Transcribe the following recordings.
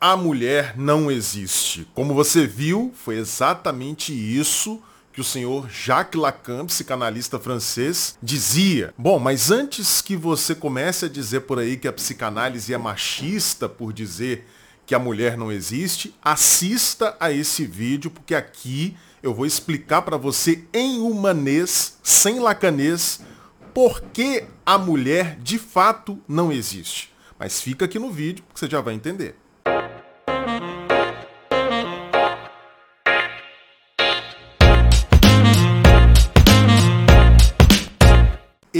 a mulher não existe. Como você viu, foi exatamente isso que o senhor Jacques Lacan, psicanalista francês, dizia. Bom, mas antes que você comece a dizer por aí que a psicanálise é machista por dizer que a mulher não existe, assista a esse vídeo porque aqui eu vou explicar para você em humanês, sem lacanês, por que a mulher de fato não existe. Mas fica aqui no vídeo que você já vai entender.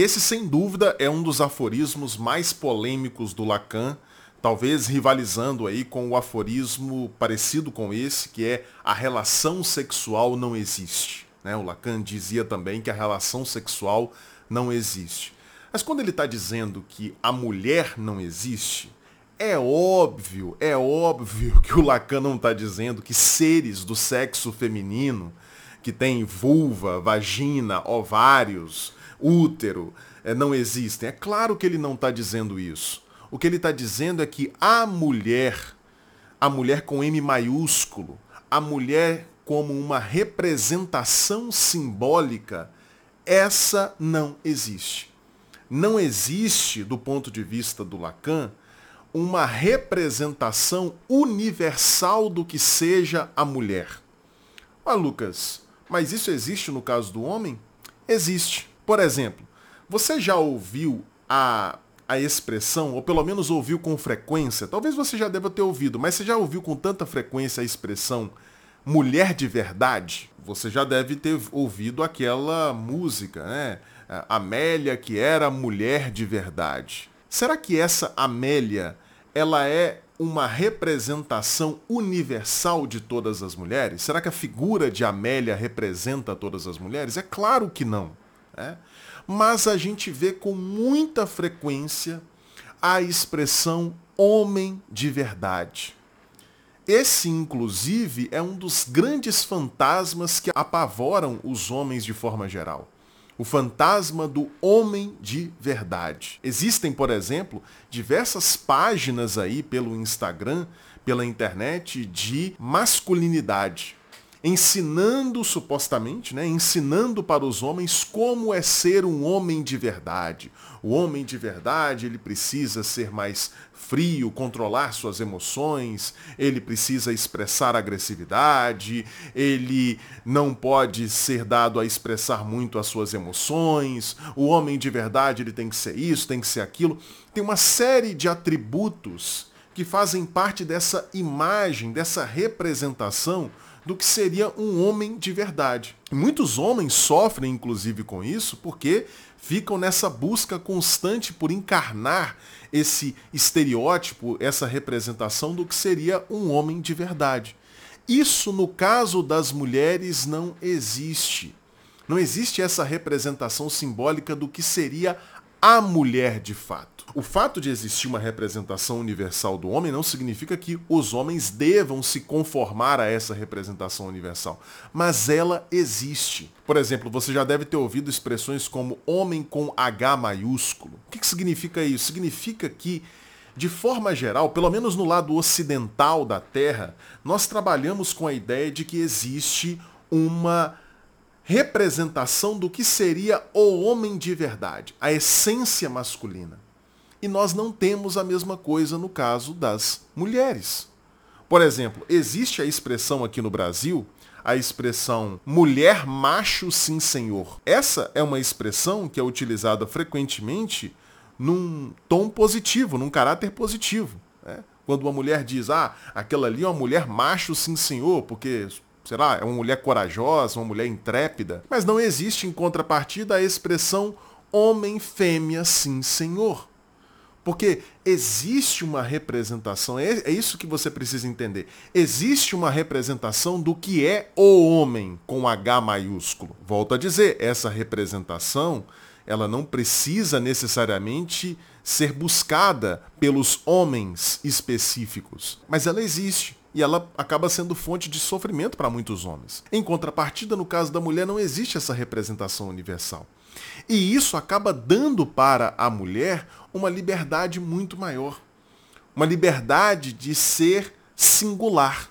Esse, sem dúvida, é um dos aforismos mais polêmicos do Lacan, talvez rivalizando aí com o aforismo parecido com esse, que é a relação sexual não existe. Né? O Lacan dizia também que a relação sexual não existe. Mas quando ele está dizendo que a mulher não existe, é óbvio, é óbvio que o Lacan não está dizendo que seres do sexo feminino, que tem vulva, vagina, ovários, útero, é, não existem. É claro que ele não está dizendo isso. O que ele está dizendo é que a mulher, a mulher com M maiúsculo, a mulher como uma representação simbólica, essa não existe. Não existe, do ponto de vista do Lacan, uma representação universal do que seja a mulher. Ah, Lucas, mas isso existe no caso do homem? Existe. Por exemplo, você já ouviu a, a expressão, ou pelo menos ouviu com frequência, talvez você já deva ter ouvido, mas você já ouviu com tanta frequência a expressão mulher de verdade? Você já deve ter ouvido aquela música, né? Amélia que era mulher de verdade. Será que essa Amélia, ela é uma representação universal de todas as mulheres? Será que a figura de Amélia representa todas as mulheres? É claro que não. Né? Mas a gente vê com muita frequência a expressão homem de verdade. Esse, inclusive, é um dos grandes fantasmas que apavoram os homens de forma geral. O fantasma do homem de verdade. Existem, por exemplo, diversas páginas aí pelo Instagram, pela internet, de masculinidade ensinando supostamente, né, ensinando para os homens como é ser um homem de verdade. O homem de verdade, ele precisa ser mais frio, controlar suas emoções, ele precisa expressar agressividade, ele não pode ser dado a expressar muito as suas emoções. O homem de verdade, ele tem que ser isso, tem que ser aquilo. Tem uma série de atributos que fazem parte dessa imagem, dessa representação do que seria um homem de verdade. Muitos homens sofrem, inclusive, com isso, porque ficam nessa busca constante por encarnar esse estereótipo, essa representação do que seria um homem de verdade. Isso, no caso das mulheres, não existe. Não existe essa representação simbólica do que seria a mulher de fato. O fato de existir uma representação universal do homem não significa que os homens devam se conformar a essa representação universal, mas ela existe. Por exemplo, você já deve ter ouvido expressões como homem com H maiúsculo. O que, que significa isso? Significa que de forma geral, pelo menos no lado ocidental da Terra, nós trabalhamos com a ideia de que existe uma representação do que seria o homem de verdade, a essência masculina. E nós não temos a mesma coisa no caso das mulheres. Por exemplo, existe a expressão aqui no Brasil, a expressão mulher macho sim senhor. Essa é uma expressão que é utilizada frequentemente num tom positivo, num caráter positivo. Né? Quando uma mulher diz, ah, aquela ali é uma mulher macho sim senhor, porque será, é uma mulher corajosa, uma mulher intrépida. Mas não existe em contrapartida a expressão homem fêmea sim senhor. Porque existe uma representação, é, é isso que você precisa entender. Existe uma representação do que é o homem com H maiúsculo. Volto a dizer, essa representação, ela não precisa necessariamente ser buscada pelos homens específicos, mas ela existe e ela acaba sendo fonte de sofrimento para muitos homens. Em contrapartida, no caso da mulher, não existe essa representação universal. E isso acaba dando para a mulher uma liberdade muito maior. Uma liberdade de ser singular,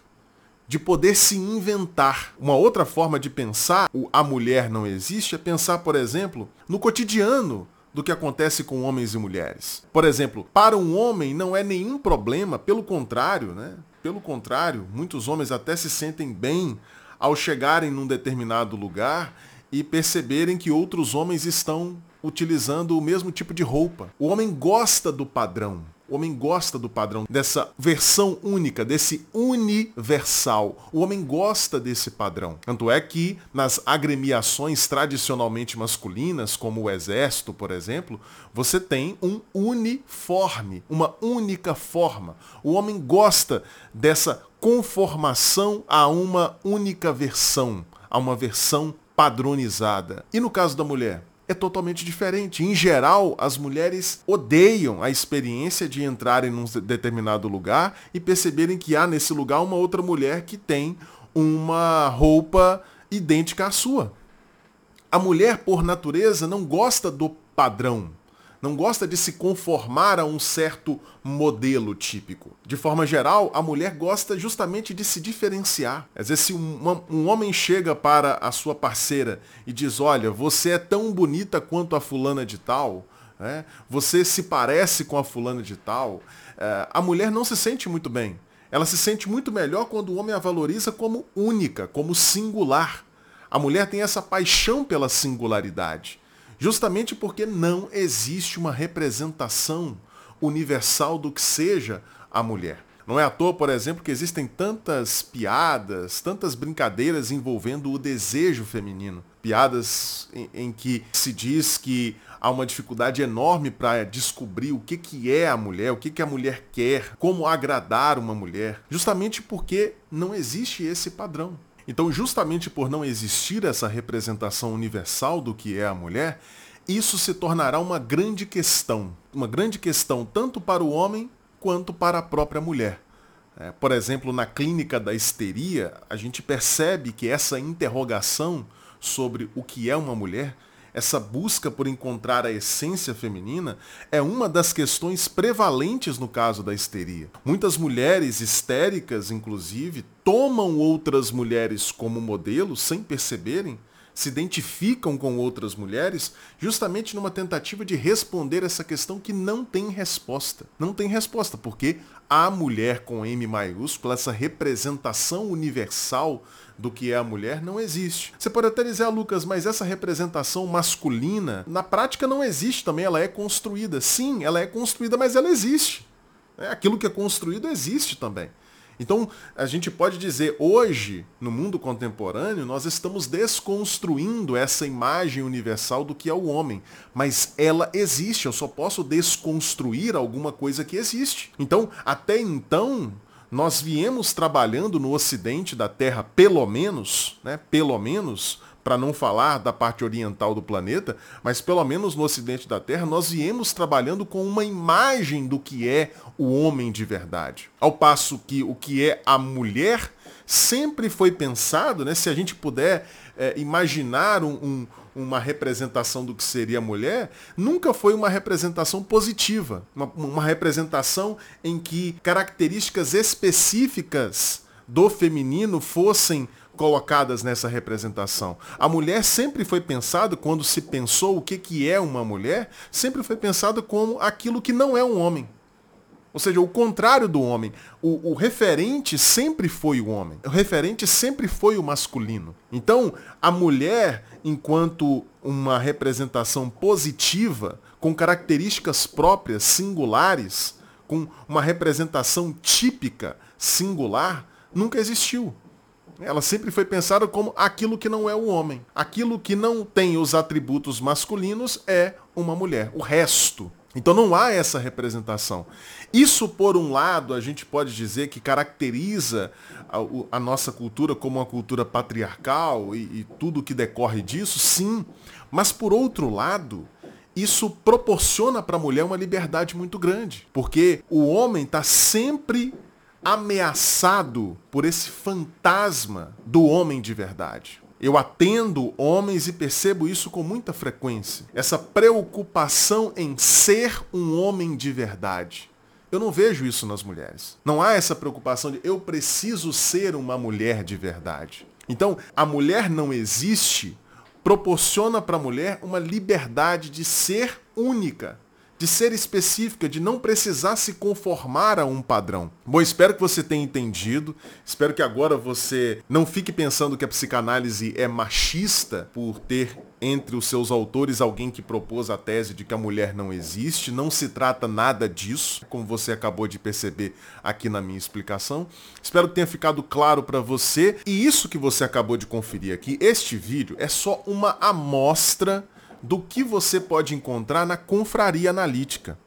de poder se inventar. Uma outra forma de pensar o a mulher não existe é pensar, por exemplo, no cotidiano do que acontece com homens e mulheres. Por exemplo, para um homem não é nenhum problema, pelo contrário, né? Pelo contrário, muitos homens até se sentem bem ao chegarem num determinado lugar e perceberem que outros homens estão utilizando o mesmo tipo de roupa. O homem gosta do padrão. O homem gosta do padrão, dessa versão única, desse universal. O homem gosta desse padrão. Tanto é que nas agremiações tradicionalmente masculinas, como o exército, por exemplo, você tem um uniforme, uma única forma. O homem gosta dessa conformação a uma única versão, a uma versão padronizada. E no caso da mulher? é totalmente diferente. Em geral, as mulheres odeiam a experiência de entrarem num determinado lugar e perceberem que há nesse lugar uma outra mulher que tem uma roupa idêntica à sua. A mulher, por natureza, não gosta do padrão não gosta de se conformar a um certo modelo típico. De forma geral, a mulher gosta justamente de se diferenciar. Às vezes, se um, um, homem chega para a sua parceira e diz: Olha, você é tão bonita quanto a fulana de tal, né? você se parece com a fulana de tal, é, a mulher não se sente muito bem. Ela se sente muito melhor quando o homem a valoriza como única, como singular. A mulher tem essa paixão pela singularidade justamente porque não existe uma representação universal do que seja a mulher. Não é à toa, por exemplo, que existem tantas piadas, tantas brincadeiras envolvendo o desejo feminino. Piadas em, em que se diz que há uma dificuldade enorme para descobrir o que, que é a mulher, o que, que a mulher quer, como agradar uma mulher, justamente porque não existe esse padrão. Então, justamente por não existir essa representação universal do que é a mulher, isso se tornará uma grande questão. Uma grande questão tanto para o homem quanto para a própria mulher. É, por exemplo, na clínica da histeria, a gente percebe que essa interrogação sobre o que é uma mulher essa busca por encontrar a essência feminina é uma das questões prevalentes no caso da histeria. Muitas mulheres histéricas, inclusive, tomam outras mulheres como modelo sem perceberem se identificam com outras mulheres justamente numa tentativa de responder essa questão que não tem resposta. Não tem resposta, porque a mulher com M maiúscula, essa representação universal do que é a mulher, não existe. Você pode até dizer, ah, Lucas, mas essa representação masculina, na prática não existe também, ela é construída. Sim, ela é construída, mas ela existe. É, aquilo que é construído existe também. Então, a gente pode dizer, hoje, no mundo contemporâneo, nós estamos desconstruindo essa imagem universal do que é o homem. Mas ela existe, eu só posso desconstruir alguma coisa que existe. Então, até então, nós viemos trabalhando no ocidente da Terra, pelo menos, né, pelo menos, para não falar da parte oriental do planeta, mas pelo menos no ocidente da Terra, nós viemos trabalhando com uma imagem do que é o homem de verdade. Ao passo que o que é a mulher sempre foi pensado, né, se a gente puder é, imaginar um, um uma representação do que seria a mulher, nunca foi uma representação positiva, uma, uma, representação em que características específicas do feminino fossem colocadas nessa representação. A mulher sempre foi pensada, quando se pensou o que, que é uma mulher, sempre foi pensada como aquilo que não é um homem. Ou seja, o contrário do homem. O, o, referente sempre foi o homem. O referente sempre foi o masculino. Então, a mulher, enquanto uma representação positiva, com características próprias, singulares, com uma representação típica, singular, nunca existiu. Ela sempre foi pensada como aquilo que não é o homem. Aquilo que não tem os atributos masculinos é uma mulher. O resto. Então não há essa representação. Isso, por um lado, a gente pode dizer que caracteriza a, a nossa cultura como uma cultura patriarcal e, e tudo que decorre disso, sim. Mas por outro lado, isso proporciona para a mulher uma liberdade muito grande. Porque o homem está sempre ameaçado por esse fantasma do homem de verdade. Eu atendo homens e percebo isso com muita frequência. Essa preocupação em ser um homem de verdade. Eu não vejo isso nas mulheres. Não há essa preocupação de eu preciso ser uma mulher de verdade. Então, a mulher não existe proporciona para a mulher uma liberdade de ser única, de ser específica, de não precisar se conformar a um padrão. Bom, espero que você tenha entendido. Espero que agora você não fique pensando que a psicanálise é machista por ter entre os seus autores alguém que propôs a tese de que a mulher não existe. Não se trata nada disso, como você acabou de perceber aqui na minha explicação. Espero que tenha ficado claro para você. E isso que você acabou de conferir aqui, este vídeo, é só uma amostra do que você pode encontrar na Confraria Analítica.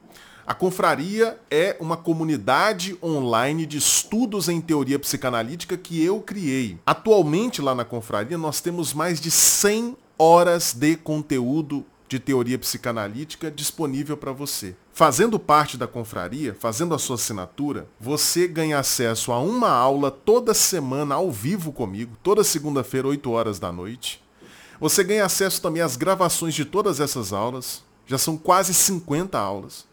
A Confraria é uma comunidade online de estudos em teoria psicanalítica que eu criei. Atualmente lá na Confraria nós temos mais de 100 horas de conteúdo de teoria psicanalítica disponível para você. Fazendo parte da confraria, fazendo a sua assinatura, você ganha acesso a uma aula toda semana ao vivo comigo, toda segunda-feira, 8 horas da noite. Você ganha acesso também às gravações de todas essas aulas. Já são quase 50 aulas.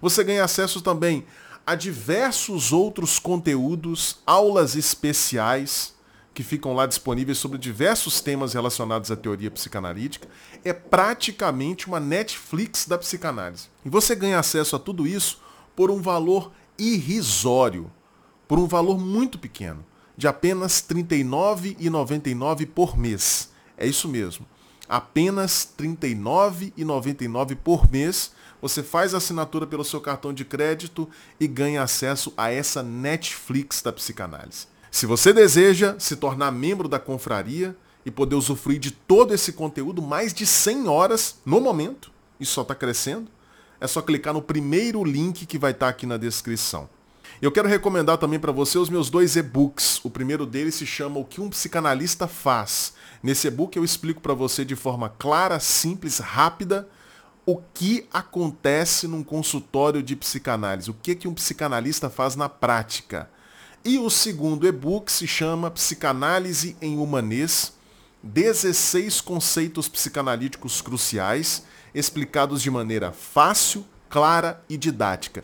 Você ganha acesso também a diversos outros conteúdos, aulas especiais que ficam lá disponíveis sobre diversos temas relacionados à teoria psicanalítica. É praticamente uma Netflix da psicanálise. E você ganha acesso a tudo isso por um valor irrisório, por um valor muito pequeno, de apenas R$ 39,99 por mês. É isso mesmo. Apenas R$ 39,99 por mês. Você faz a assinatura pelo seu cartão de crédito e ganha acesso a essa Netflix da psicanálise. Se você deseja se tornar membro da confraria e poder usufruir de todo esse conteúdo, mais de 100 horas no momento, isso só está crescendo, é só clicar no primeiro link que vai estar tá aqui na descrição. Eu quero recomendar também para você os meus dois e-books. O primeiro deles se chama O que um psicanalista faz. Nesse e-book eu explico para você de forma clara, simples, rápida, o que acontece num consultório de psicanálise, o que, que um psicanalista faz na prática. E o segundo e-book se chama Psicanálise em Humanês, 16 conceitos psicanalíticos cruciais, explicados de maneira fácil, clara e didática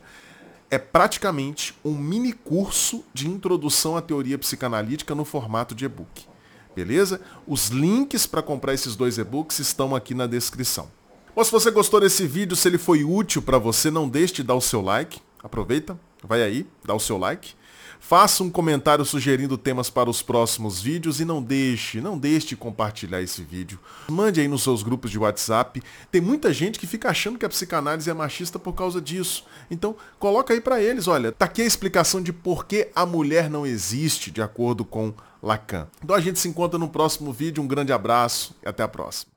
é praticamente um mini curso de introdução à teoria psicanalítica no formato de e-book. Beleza? Os links para comprar esses dois e-books estão aqui na descrição. Ou se você gostou desse vídeo, se ele foi útil para você, não deixe de dar o seu like. Aproveita, vai aí, dá o seu like. Faça um comentário sugerindo temas para os próximos vídeos e não deixe, não deixe de compartilhar esse vídeo. Mande aí nos seus grupos de WhatsApp. Tem muita gente que fica achando que a psicanálise é machista por causa disso. Então, coloca aí para eles, olha, tá aqui a explicação de por que a mulher não existe, de acordo com Lacan. Então a gente se encontra no próximo vídeo. Um grande abraço e até a próxima.